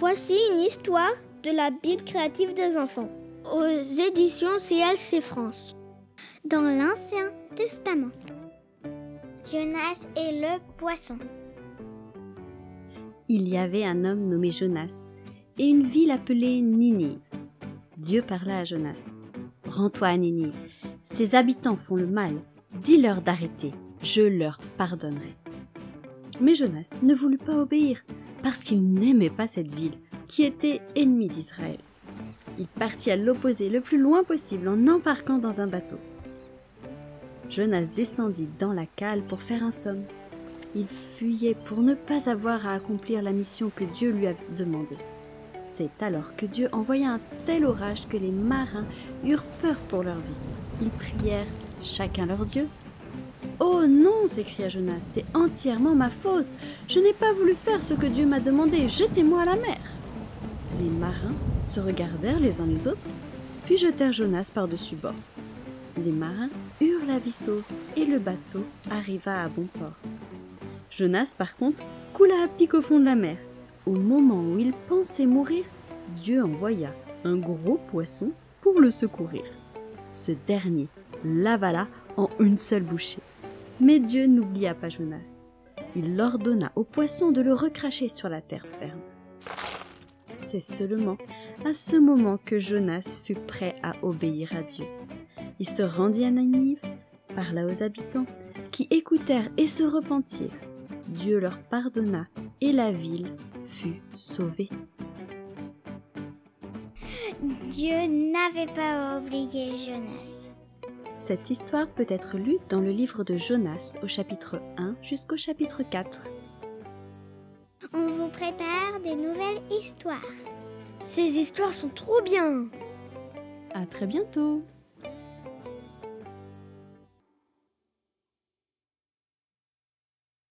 Voici une histoire de la Bible créative des enfants aux éditions CLC France. Dans l'Ancien Testament, Jonas et le poisson. Il y avait un homme nommé Jonas et une ville appelée Ninive. Dieu parla à Jonas. Rends-toi à Ninive. Ses habitants font le mal. Dis-leur d'arrêter. Je leur pardonnerai. Mais Jonas ne voulut pas obéir parce qu'il n'aimait pas cette ville qui était ennemie d'Israël. Il partit à l'opposé le plus loin possible en embarquant dans un bateau. Jonas descendit dans la cale pour faire un somme. Il fuyait pour ne pas avoir à accomplir la mission que Dieu lui avait demandée. C'est alors que Dieu envoya un tel orage que les marins eurent peur pour leur vie. Ils prièrent chacun leur Dieu. Oh non, s'écria Jonas, c'est entièrement ma faute. Je n'ai pas voulu faire ce que Dieu m'a demandé. Jetez-moi à la mer. Les marins se regardèrent les uns les autres, puis jetèrent Jonas par-dessus bord. Les marins eurent la vie et le bateau arriva à bon port. Jonas, par contre, coula à pic au fond de la mer. Au moment où il pensait mourir, Dieu envoya un gros poisson pour le secourir. Ce dernier l'avala en une seule bouchée. Mais Dieu n'oublia pas Jonas. Il ordonna au poisson de le recracher sur la terre ferme. C'est seulement à ce moment que Jonas fut prêt à obéir à Dieu. Il se rendit à Ninive, parla aux habitants, qui écoutèrent et se repentirent. Dieu leur pardonna et la ville fut sauvée. Dieu n'avait pas oublié Jonas. Cette histoire peut être lue dans le livre de Jonas au chapitre 1 jusqu'au chapitre 4. On vous prépare des nouvelles histoires. Ces histoires sont trop bien. À très bientôt.